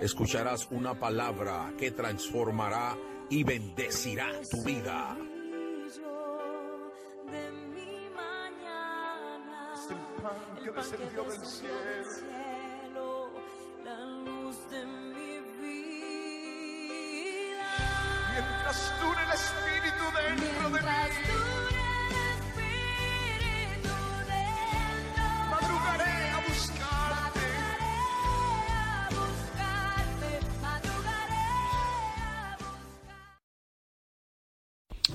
Escucharás una palabra que transformará y bendecirá tu vida. de mi mañana. Es el pan que descendió del cielo. la luz de mi vida. Mientras dure el Espíritu dentro de mí.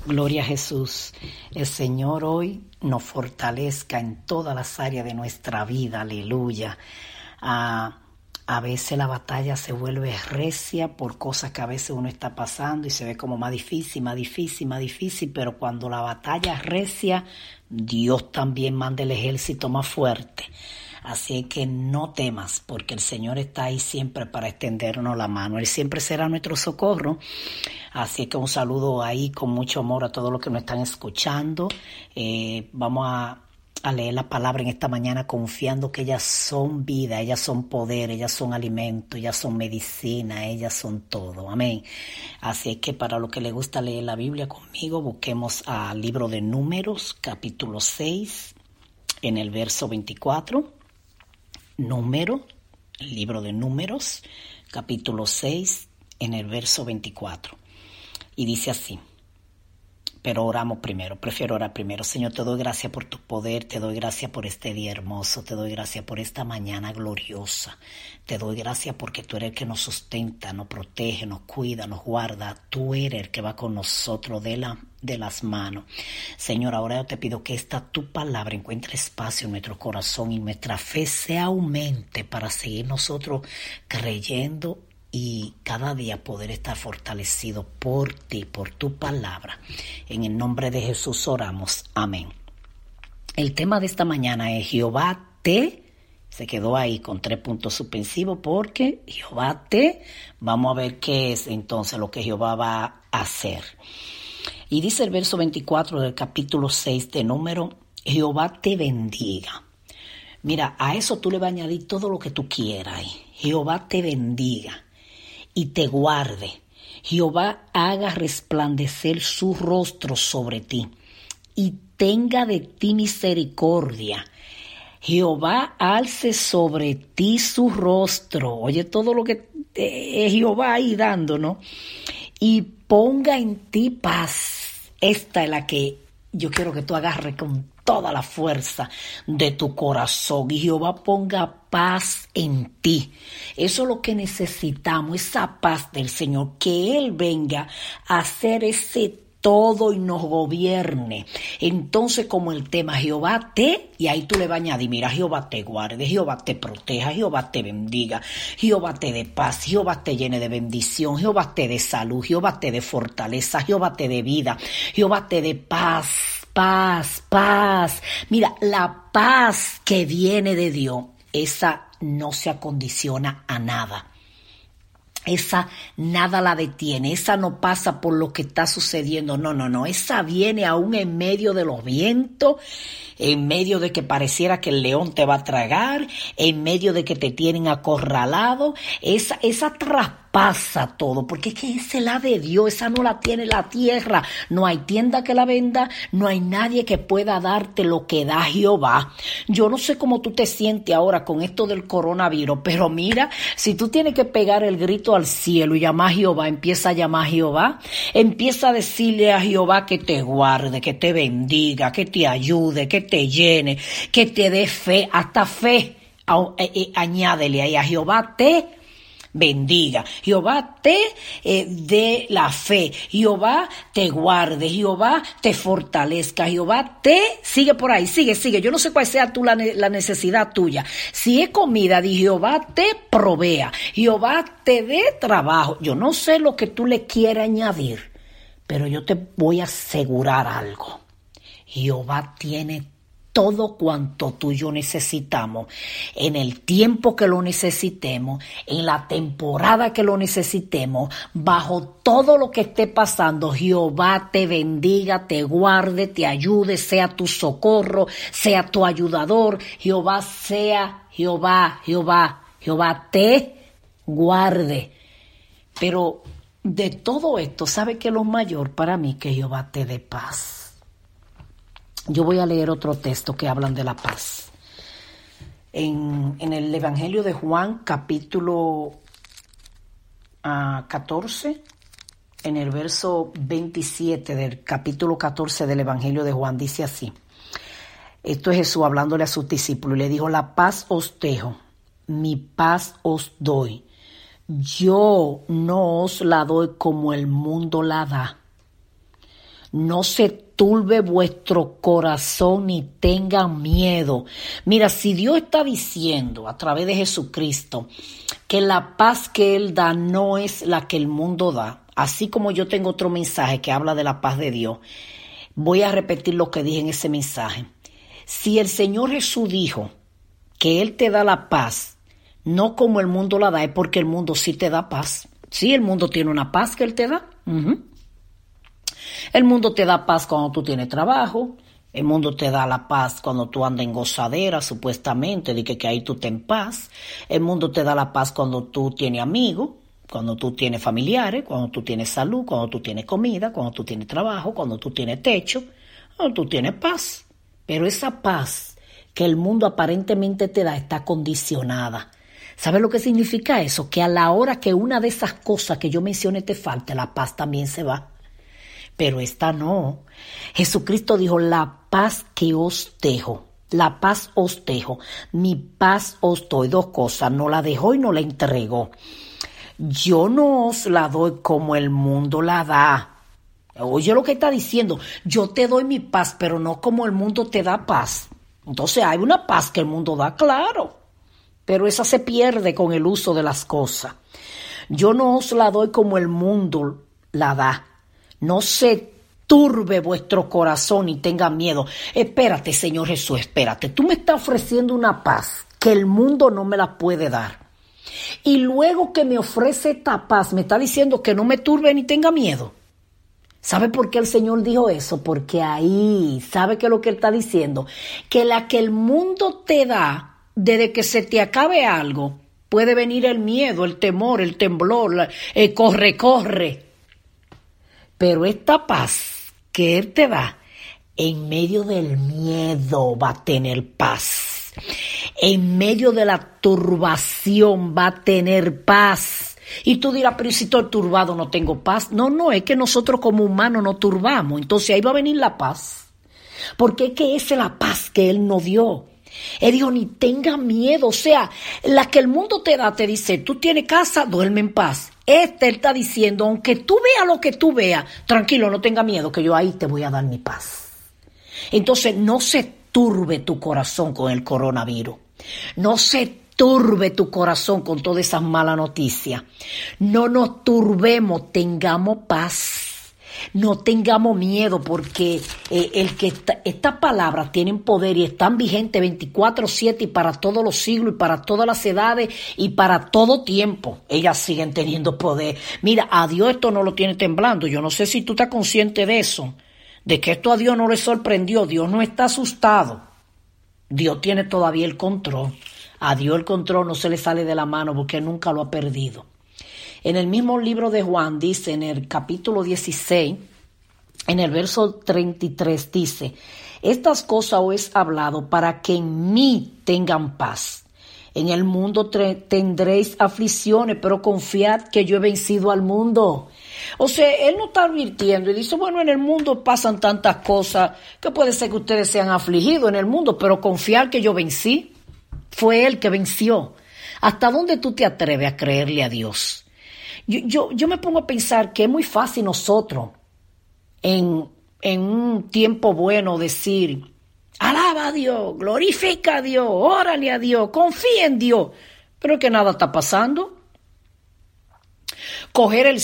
Gloria a Jesús. El Señor hoy nos fortalezca en todas las áreas de nuestra vida. Aleluya. Ah, a veces la batalla se vuelve recia por cosas que a veces uno está pasando y se ve como más difícil, más difícil, más difícil, pero cuando la batalla es recia, Dios también manda el ejército más fuerte. Así que no temas, porque el Señor está ahí siempre para extendernos la mano. Él siempre será nuestro socorro. Así que un saludo ahí con mucho amor a todos los que nos están escuchando. Eh, vamos a, a leer la palabra en esta mañana confiando que ellas son vida, ellas son poder, ellas son alimento, ellas son medicina, ellas son todo. Amén. Así que para los que les gusta leer la Biblia conmigo, busquemos al libro de Números, capítulo 6, en el verso 24 número, el libro de números, capítulo 6, en el verso 24. Y dice así, pero oramos primero, prefiero orar primero. Señor, te doy gracias por tu poder, te doy gracias por este día hermoso, te doy gracias por esta mañana gloriosa. Te doy gracias porque tú eres el que nos sustenta, nos protege, nos cuida, nos guarda. Tú eres el que va con nosotros de, la, de las manos. Señor, ahora yo te pido que esta tu palabra encuentre espacio en nuestro corazón y nuestra fe se aumente para seguir nosotros creyendo y cada día poder estar fortalecido por ti, por tu palabra. En el nombre de Jesús oramos. Amén. El tema de esta mañana es Jehová te, se quedó ahí con tres puntos suspensivos porque Jehová te, vamos a ver qué es entonces lo que Jehová va a hacer. Y dice el verso 24 del capítulo 6 de número, Jehová te bendiga. Mira, a eso tú le vas a añadir todo lo que tú quieras. Jehová te bendiga y te guarde. Jehová haga resplandecer su rostro sobre ti y tenga de ti misericordia. Jehová alce sobre ti su rostro. Oye todo lo que eh, Jehová ahí dando, ¿no? Y ponga en ti paz. Esta es la que yo quiero que tú agarres con toda la fuerza de tu corazón y Jehová ponga paz en ti. Eso es lo que necesitamos, esa paz del Señor, que Él venga a hacer ese todo y nos gobierne. Entonces, como el tema Jehová te, y ahí tú le vas a añadir, mira, Jehová te guarde, Jehová te proteja, Jehová te bendiga, Jehová te dé paz, Jehová te llene de bendición, Jehová te dé salud, Jehová te dé fortaleza, Jehová te dé vida, Jehová te dé paz, paz, paz. Mira, la paz que viene de Dios, esa no se acondiciona a nada. Esa nada la detiene, esa no pasa por lo que está sucediendo, no, no, no, esa viene aún en medio de los vientos, en medio de que pareciera que el león te va a tragar, en medio de que te tienen acorralado, esa, esa pasa todo, porque es que esa es la de Dios, esa no la tiene la tierra. No hay tienda que la venda, no hay nadie que pueda darte lo que da Jehová. Yo no sé cómo tú te sientes ahora con esto del coronavirus, pero mira, si tú tienes que pegar el grito al cielo y llamar a Jehová, empieza a llamar a Jehová, empieza a decirle a Jehová que te guarde, que te bendiga, que te ayude, que te llene, que te dé fe, hasta fe. Eh, eh, añádele ahí a Jehová te bendiga. Jehová te eh, dé la fe. Jehová te guarde. Jehová te fortalezca. Jehová te sigue por ahí, sigue, sigue. Yo no sé cuál sea tú la, la necesidad tuya. Si es comida, di Jehová te provea. Jehová te dé trabajo. Yo no sé lo que tú le quieras añadir, pero yo te voy a asegurar algo. Jehová tiene todo cuanto tú y yo necesitamos, en el tiempo que lo necesitemos, en la temporada que lo necesitemos, bajo todo lo que esté pasando, Jehová te bendiga, te guarde, te ayude, sea tu socorro, sea tu ayudador, Jehová sea, Jehová, Jehová, Jehová te guarde. Pero de todo esto, ¿sabe que lo mayor para mí que Jehová te dé paz? Yo voy a leer otro texto que hablan de la paz. En, el Evangelio de Juan, capítulo 14, ah, en el verso 27 del capítulo 14 del Evangelio de Juan, dice así. Esto es Jesús hablándole a sus discípulos y le dijo, la paz os dejo, mi paz os doy. Yo no os la doy como el mundo la da. No se turbe vuestro corazón ni tengan miedo. Mira, si Dios está diciendo a través de Jesucristo que la paz que Él da no es la que el mundo da, así como yo tengo otro mensaje que habla de la paz de Dios, voy a repetir lo que dije en ese mensaje. Si el Señor Jesús dijo que Él te da la paz, no como el mundo la da, es porque el mundo sí te da paz. Sí, el mundo tiene una paz que Él te da. El mundo te da paz cuando tú tienes trabajo, el mundo te da la paz cuando tú andas en gozadera, supuestamente, de que, que ahí tú te en paz. El mundo te da la paz cuando tú tienes amigos, cuando tú tienes familiares, cuando tú tienes salud, cuando tú tienes comida, cuando tú tienes trabajo, cuando tú tienes techo, cuando tú tienes paz. Pero esa paz que el mundo aparentemente te da está condicionada. ¿Sabes lo que significa eso? Que a la hora que una de esas cosas que yo mencioné te falte, la paz también se va pero esta no. Jesucristo dijo, la paz que os dejo, la paz os dejo, mi paz os doy. Dos cosas, no la dejó y no la entregó. Yo no os la doy como el mundo la da. Oye lo que está diciendo, yo te doy mi paz, pero no como el mundo te da paz. Entonces hay una paz que el mundo da, claro, pero esa se pierde con el uso de las cosas. Yo no os la doy como el mundo la da. No se turbe vuestro corazón y tenga miedo. Espérate, Señor Jesús, espérate. Tú me estás ofreciendo una paz que el mundo no me la puede dar. Y luego que me ofrece esta paz, me está diciendo que no me turbe ni tenga miedo. ¿Sabe por qué el Señor dijo eso? Porque ahí, ¿sabe qué es lo que Él está diciendo? Que la que el mundo te da, desde que se te acabe algo, puede venir el miedo, el temor, el temblor, el corre, corre. Pero esta paz que Él te da, en medio del miedo va a tener paz. En medio de la turbación va a tener paz. Y tú dirás, pero si estoy turbado no tengo paz. No, no, es que nosotros como humanos nos turbamos. Entonces ahí va a venir la paz. Porque es que esa es la paz que Él nos dio. Él dijo, ni tenga miedo. O sea, la que el mundo te da, te dice, tú tienes casa, duerme en paz. Este está diciendo, aunque tú veas lo que tú veas, tranquilo, no tenga miedo, que yo ahí te voy a dar mi paz. Entonces, no se turbe tu corazón con el coronavirus. No se turbe tu corazón con todas esas malas noticias. No nos turbemos, tengamos paz. No tengamos miedo porque eh, el que estas palabras tienen poder y están vigentes 24/7 y para todos los siglos y para todas las edades y para todo tiempo. Ellas siguen teniendo poder. Mira, a Dios esto no lo tiene temblando. Yo no sé si tú estás consciente de eso, de que esto a Dios no le sorprendió. Dios no está asustado. Dios tiene todavía el control. A Dios el control no se le sale de la mano porque nunca lo ha perdido. En el mismo libro de Juan dice, en el capítulo 16, en el verso 33 dice, estas cosas os he hablado para que en mí tengan paz. En el mundo tendréis aflicciones, pero confiad que yo he vencido al mundo. O sea, él no está advirtiendo y dice, bueno, en el mundo pasan tantas cosas que puede ser que ustedes sean afligidos en el mundo, pero confiar que yo vencí. Fue él que venció. ¿Hasta dónde tú te atreves a creerle a Dios? Yo, yo, me pongo a pensar que es muy fácil nosotros en, en un tiempo bueno decir, alaba a Dios, glorifica a Dios, órale a Dios, confía en Dios, pero que nada está pasando. Coger el,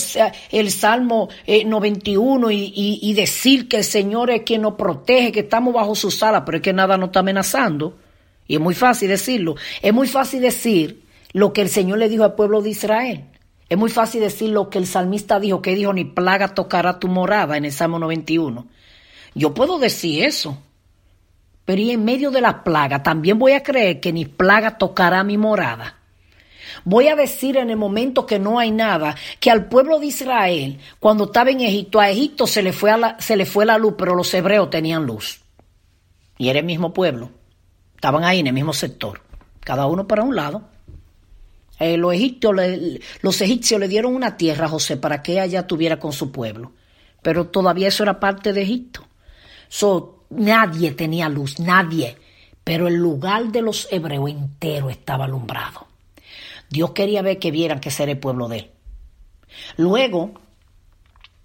el Salmo 91 eh, y, y, decir que el Señor es quien nos protege, que estamos bajo su sala, pero es que nada nos está amenazando. Y es muy fácil decirlo. Es muy fácil decir lo que el Señor le dijo al pueblo de Israel. Es muy fácil decir lo que el salmista dijo, que dijo, ni plaga tocará tu morada en el Salmo 91. Yo puedo decir eso, pero y en medio de la plaga también voy a creer que ni plaga tocará mi morada. Voy a decir en el momento que no hay nada, que al pueblo de Israel, cuando estaba en Egipto, a Egipto se le fue, la, se le fue la luz, pero los hebreos tenían luz. Y era el mismo pueblo. Estaban ahí en el mismo sector, cada uno para un lado. Eh, los, egipcios le, dieron una tierra a José para que ella tuviera con su pueblo, pero todavía eso era parte de Egipto. So, nadie tenía luz, nadie, pero el lugar de los hebreos entero estaba alumbrado. Dios quería ver que vieran que ser el pueblo de él. Luego,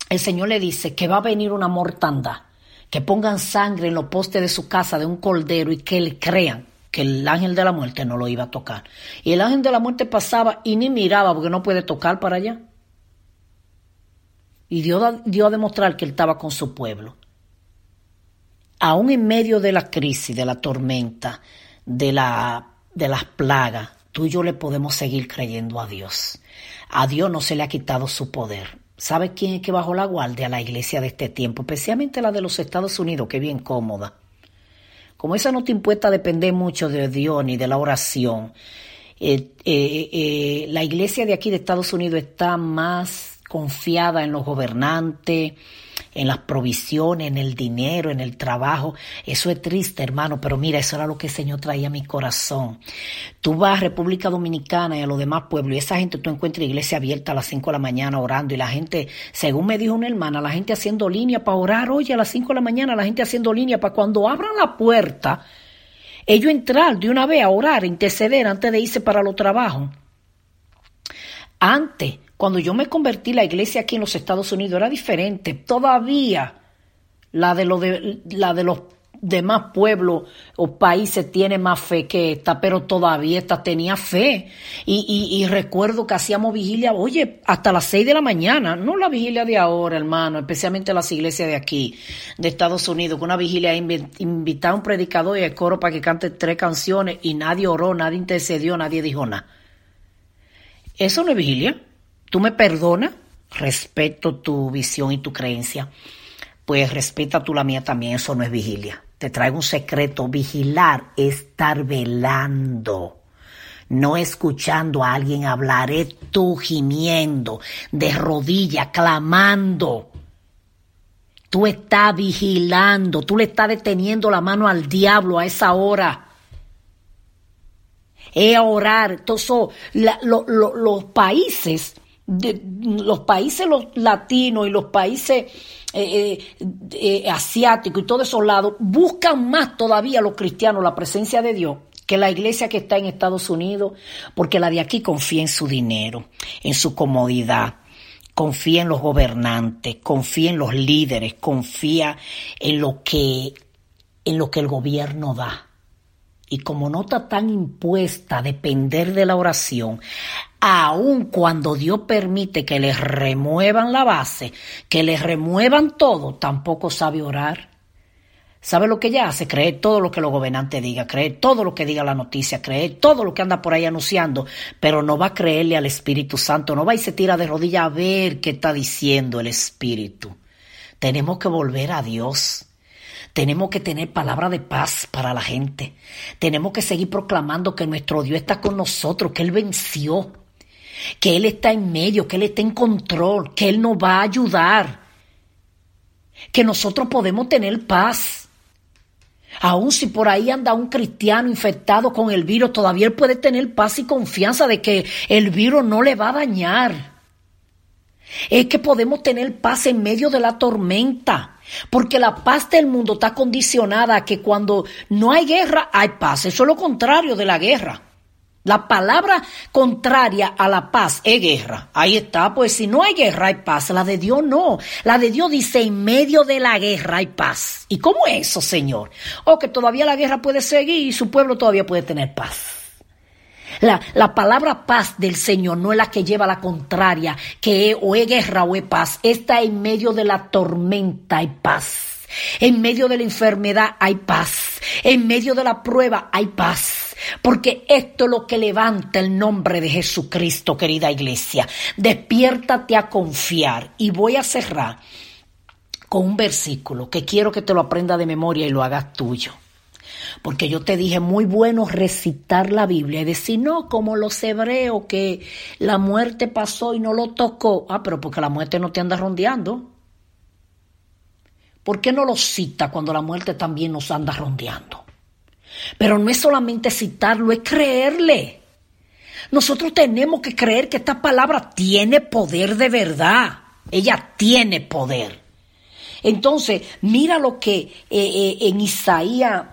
el Señor le dice que va a venir una mortandad, que pongan sangre en los postes de su casa de un cordero y que le crean que el ángel de la muerte no lo iba a tocar. Y el ángel de la muerte pasaba y ni miraba porque no puede tocar para allá. Y dio, dio a demostrar que él estaba con su pueblo. Aún en medio de la crisis, de la tormenta, de, la, de las plagas, tú y yo le podemos seguir creyendo a Dios. A Dios no se le ha quitado su poder. ¿Sabe quién es que bajó la guardia a la iglesia de este tiempo? Especialmente la de los Estados Unidos, que es bien cómoda. Como esa no te impuesta a depender mucho de Dios ni de la oración, eh, eh, eh, la iglesia de aquí de Estados Unidos está más confiada en los gobernantes, en las provisiones, en el dinero, en el trabajo. Eso es triste, hermano, pero mira, eso era lo que el Señor traía a mi corazón. Tú vas a República Dominicana y a los demás pueblos y esa gente tú encuentras iglesia abierta a las 5 de la mañana orando y la gente, según me dijo una hermana, la gente haciendo línea para orar, oye, a las 5 de la mañana la gente haciendo línea para cuando abran la puerta, ellos entrar de una vez a orar, interceder antes de irse para los trabajos. Antes, cuando yo me convertí, la iglesia aquí en los Estados Unidos era diferente. Todavía la de, de, la de los demás pueblos o países tiene más fe que esta, pero todavía esta tenía fe. Y, y, recuerdo que hacíamos vigilia, oye, hasta las seis de la mañana, no la vigilia de ahora, hermano, especialmente las iglesias de aquí, de Estados Unidos, con una vigilia invitar a un predicador y al coro para que cante tres canciones y nadie oró, nadie intercedió, nadie dijo nada. Eso no es vigilia. ¿Tú me perdonas? Respeto tu visión y tu creencia. Pues respeta tú la mía también, eso no es vigilia. Te traigo un secreto, vigilar, estar velando, no escuchando a alguien hablar, es tú gimiendo, de rodilla, clamando. Tú estás vigilando, tú le estás deteniendo la mano al diablo a esa hora es orar. Entonces, los países de- los países los latinos y los países eh, eh, eh, asiáticos y todos esos lados buscan más todavía los cristianos la presencia de Dios que la iglesia que está en Estados Unidos, porque la de aquí confía en su dinero, en su comodidad, confía en los gobernantes, confía en los líderes, confía en lo que en lo que el gobierno da. Y como no está tan impuesta depender de la oración, aun cuando Dios permite que les remuevan la base, que les remuevan todo, tampoco sabe orar. ¿Sabe lo que ella hace? Creer todo lo que los gobernantes digan, creer todo lo que diga la noticia, creer todo lo que anda por ahí anunciando, pero no va a creerle al Espíritu Santo, no va y se tira de rodillas a ver qué está diciendo el Espíritu. Tenemos que volver a Dios. Tenemos que tener palabra de paz para la gente. Tenemos que seguir proclamando que nuestro Dios está con nosotros, que Él venció, que Él está en medio, que Él está en control, que Él nos va a ayudar, que nosotros podemos tener paz. Aun si por ahí anda un cristiano infectado con el virus, todavía él puede tener paz y confianza de que el virus no le va a dañar. Es que podemos tener paz en medio de la tormenta. Porque la paz del mundo está condicionada a que cuando no hay guerra, hay paz. Eso es lo contrario de la guerra. La palabra contraria a la paz es guerra. Ahí está, pues si no hay guerra hay paz. La de Dios no. La de Dios dice en medio de la guerra hay paz. ¿Y cómo es eso, Señor? O que todavía la guerra puede seguir y su pueblo todavía puede tener paz. La, la, palabra paz del Señor no es la que lleva la contraria, que es, o es guerra o es paz. Está en medio de la tormenta hay paz. En medio de la enfermedad hay paz. En medio de la prueba hay paz. Porque esto es lo que levanta el nombre de Jesucristo, querida iglesia. Despiértate a confiar. Y voy a cerrar con un versículo que quiero que te lo aprenda de memoria y lo hagas tuyo. Porque yo te dije, muy bueno recitar la Biblia y decir, no, como los hebreos, que la muerte pasó y no lo tocó. Ah, pero porque la muerte no te anda rondeando. ¿Por qué no lo cita cuando la muerte también nos anda rondeando? Pero no es solamente citarlo, es creerle. Nosotros tenemos que creer que esta palabra tiene poder de verdad. Ella tiene poder. Entonces, mira lo que eh, eh, en Isaías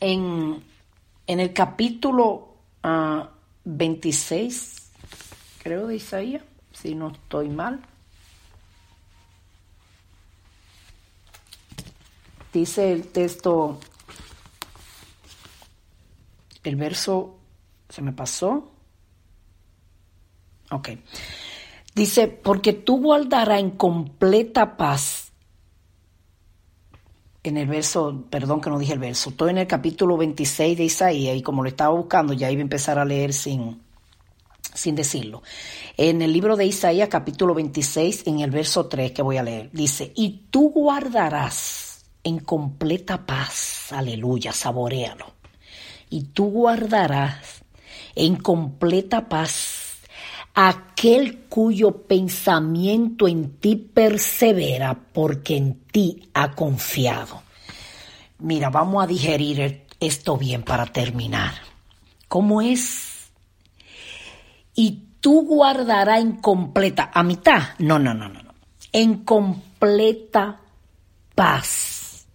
en, en, el capítulo uh, 26, creo de Isaías, si no estoy mal, dice el texto, el verso, se me pasó, ok, dice, porque tú guardarás en completa paz en el verso, perdón que no dije el verso, estoy en el capítulo 26 de Isaías y como lo estaba buscando ya iba a empezar a leer sin, sin decirlo. En el libro de Isaías capítulo 26, en el verso 3 que voy a leer, dice, y tú guardarás en completa paz, aleluya, saborealo, y tú guardarás en completa paz aquel cuyo pensamiento en ti persevera porque en ti ha confiado. Mira, vamos a digerir esto bien para terminar. ¿Cómo es? Y tú guardarás en completa, a mitad, no, no, no, no, no, en completa paz.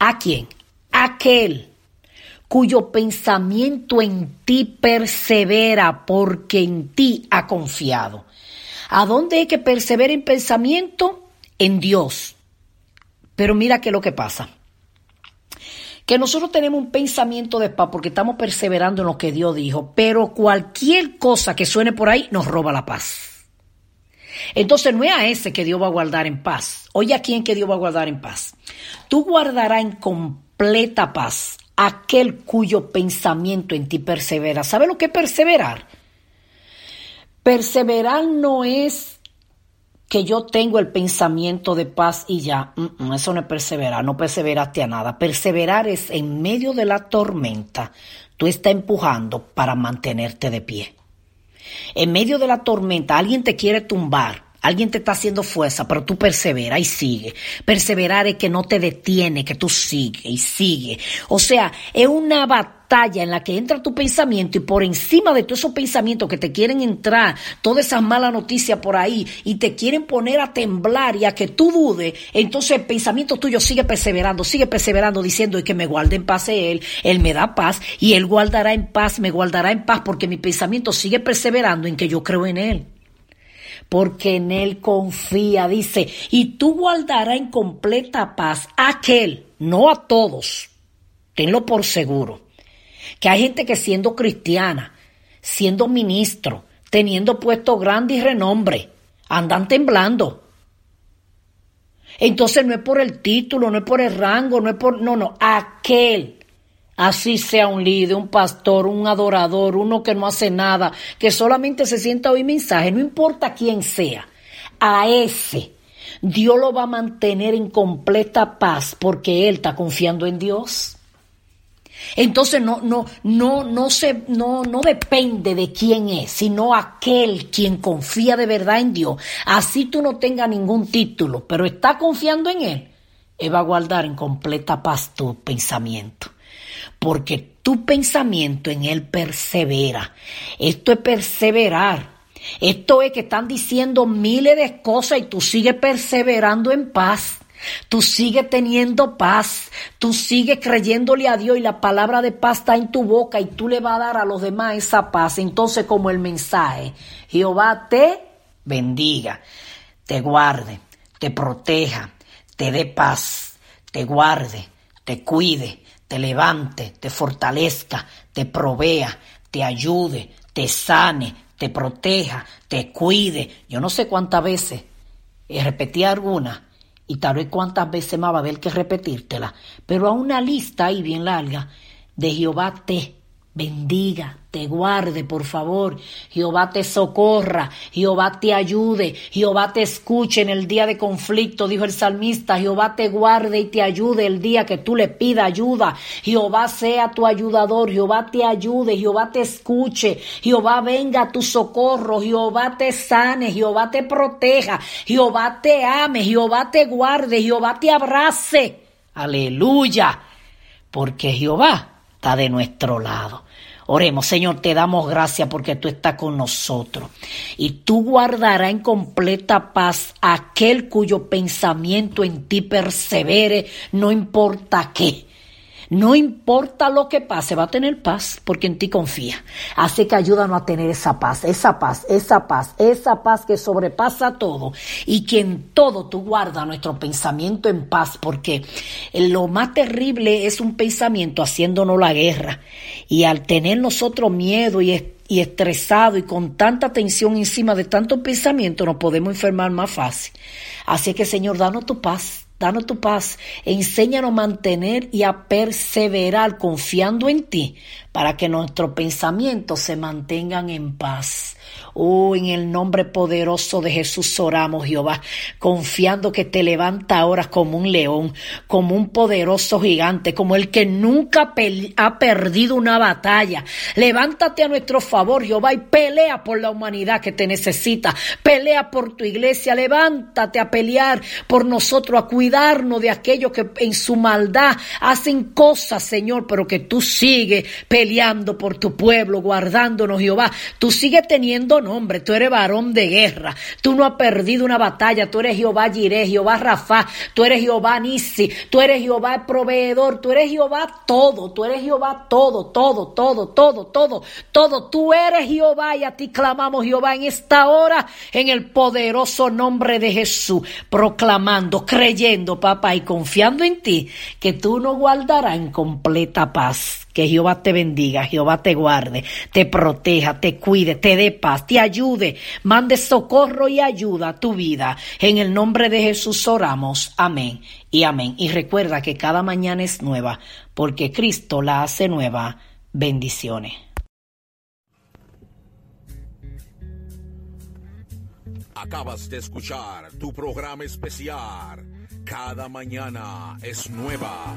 ¿A quién? Aquel cuyo pensamiento en ti persevera porque en ti ha confiado. ¿A dónde es que persevera en pensamiento? En Dios. Pero mira qué es lo que pasa. Que nosotros tenemos un pensamiento de paz porque estamos perseverando en lo que Dios dijo, pero cualquier cosa que suene por ahí nos roba la paz. Entonces no es a ese que Dios va a guardar en paz. Oye a quién que Dios va a guardar en paz. Tú guardarás en completa paz aquel cuyo pensamiento en ti persevera. ¿Sabe lo que es perseverar? Perseverar no es que yo tengo el pensamiento de paz y ya. Eso no es perseverar, no perseveraste a nada. Perseverar es en medio de la tormenta, tú estás empujando para mantenerte de pie. En medio de la tormenta, alguien te quiere tumbar, Alguien te está haciendo fuerza, pero tú persevera y sigue. Perseverar es que no te detiene, que tú sigue y sigue. O sea, es una batalla en la que entra tu pensamiento y por encima de todos esos pensamientos que te quieren entrar, todas esas malas noticias por ahí y te quieren poner a temblar y a que tú dudes, entonces el pensamiento tuyo sigue perseverando, sigue perseverando diciendo que me guarde en paz Él, Él me da paz y Él guardará en paz, me guardará en paz porque mi pensamiento sigue perseverando en que yo creo en Él porque en Él confía, dice, y tú guardarás en completa paz a aquel, no a todos, tenlo por seguro, que hay gente que siendo cristiana, siendo ministro, teniendo puesto grande y renombre, andan temblando. Entonces no es por el título, no es por el rango, no es por, no, no, aquel Así sea un líder, un pastor, un adorador, uno que no hace nada, que solamente se sienta a oír mensaje, no importa quién sea, a ese Dios lo va a mantener en completa paz porque él está confiando en Dios. Entonces no, no, no, no se, no, no depende de quién es, sino aquel quien confía de verdad en Dios. Así tú no tengas ningún título, pero está confiando en él, él va a guardar en completa paz tu pensamiento porque tu pensamiento en Él persevera. Esto es perseverar. Esto es que están diciendo miles de cosas y tú sigues perseverando en paz. Tú sigues teniendo paz, tú sigues creyéndole a Dios y la palabra de paz está en tu boca y tú le vas a dar a los demás esa paz. Entonces como el mensaje, Jehová te bendiga, te guarde, te proteja, te dé paz, te guarde, te cuide, te levante, te fortalezca, te provea, te ayude, te sane, te proteja, te cuide. Yo no sé cuántas veces, repetí alguna, y tal vez cuántas veces más va a haber que repetírtela, pero a una lista ahí bien larga de Jehová te bendiga, te guarde, por favor. Jehová te socorra, Jehová te ayude, Jehová te escuche en el día de conflicto, dijo el salmista. Jehová te guarde y te ayude el día que tú le pidas ayuda. Jehová sea tu ayudador, Jehová te ayude, Jehová te escuche, Jehová venga a tu socorro, Jehová te sane, Jehová te proteja, Jehová te ame, Jehová te guarde, Jehová te abrace. Aleluya. Porque Jehová está de nuestro lado. Oremos, Señor, te damos gracias porque tú estás con nosotros. Y tú guardarás en completa paz aquel cuyo pensamiento en ti persevere, no importa qué. No importa lo que pase, va a tener paz porque en ti confía. Así que ayúdanos a tener esa paz, esa paz, esa paz, esa paz que sobrepasa todo y que en todo tú guardas nuestro pensamiento en paz porque lo más terrible es un pensamiento haciéndonos la guerra y al tener nosotros miedo y y estresado y con tanta tensión encima de tantos pensamientos nos podemos enfermar más fácil. Así que Señor, danos tu paz, Danos tu paz, enséñanos a mantener y a perseverar confiando en ti para que nuestros pensamientos se mantengan en paz. Oh, en el nombre poderoso de Jesús oramos, Jehová, confiando que te levanta ahora como un león, como un poderoso gigante, como el que nunca ha perdido una batalla. Levántate a nuestro favor, Jehová, y pelea por la humanidad que te necesita. Pelea por tu iglesia. Levántate a pelear por nosotros, a cuidarnos de aquellos que en su maldad hacen cosas, Señor, pero que tú sigues peleando por tu pueblo, guardándonos, Jehová. Tú sigues teniendo nombre, tú eres varón de guerra, tú no has perdido una batalla, tú eres Jehová Jireh, Jehová Rafa, tú eres Jehová Nisi, tú eres Jehová el proveedor, tú eres Jehová todo, tú eres Jehová todo, todo, todo, todo, todo, todo, tú eres Jehová y a ti clamamos Jehová en esta hora, en el poderoso nombre de Jesús, proclamando, creyendo, papá, y confiando en ti, que tú nos guardarás en completa paz. Que Jehová te bendiga, Jehová te guarde, te proteja, te cuide, te dé paz, te ayude, mande socorro y ayuda a tu vida. En el nombre de Jesús oramos. Amén y amén. Y recuerda que cada mañana es nueva, porque Cristo la hace nueva. Bendiciones. Acabas de escuchar tu programa especial. Cada mañana es nueva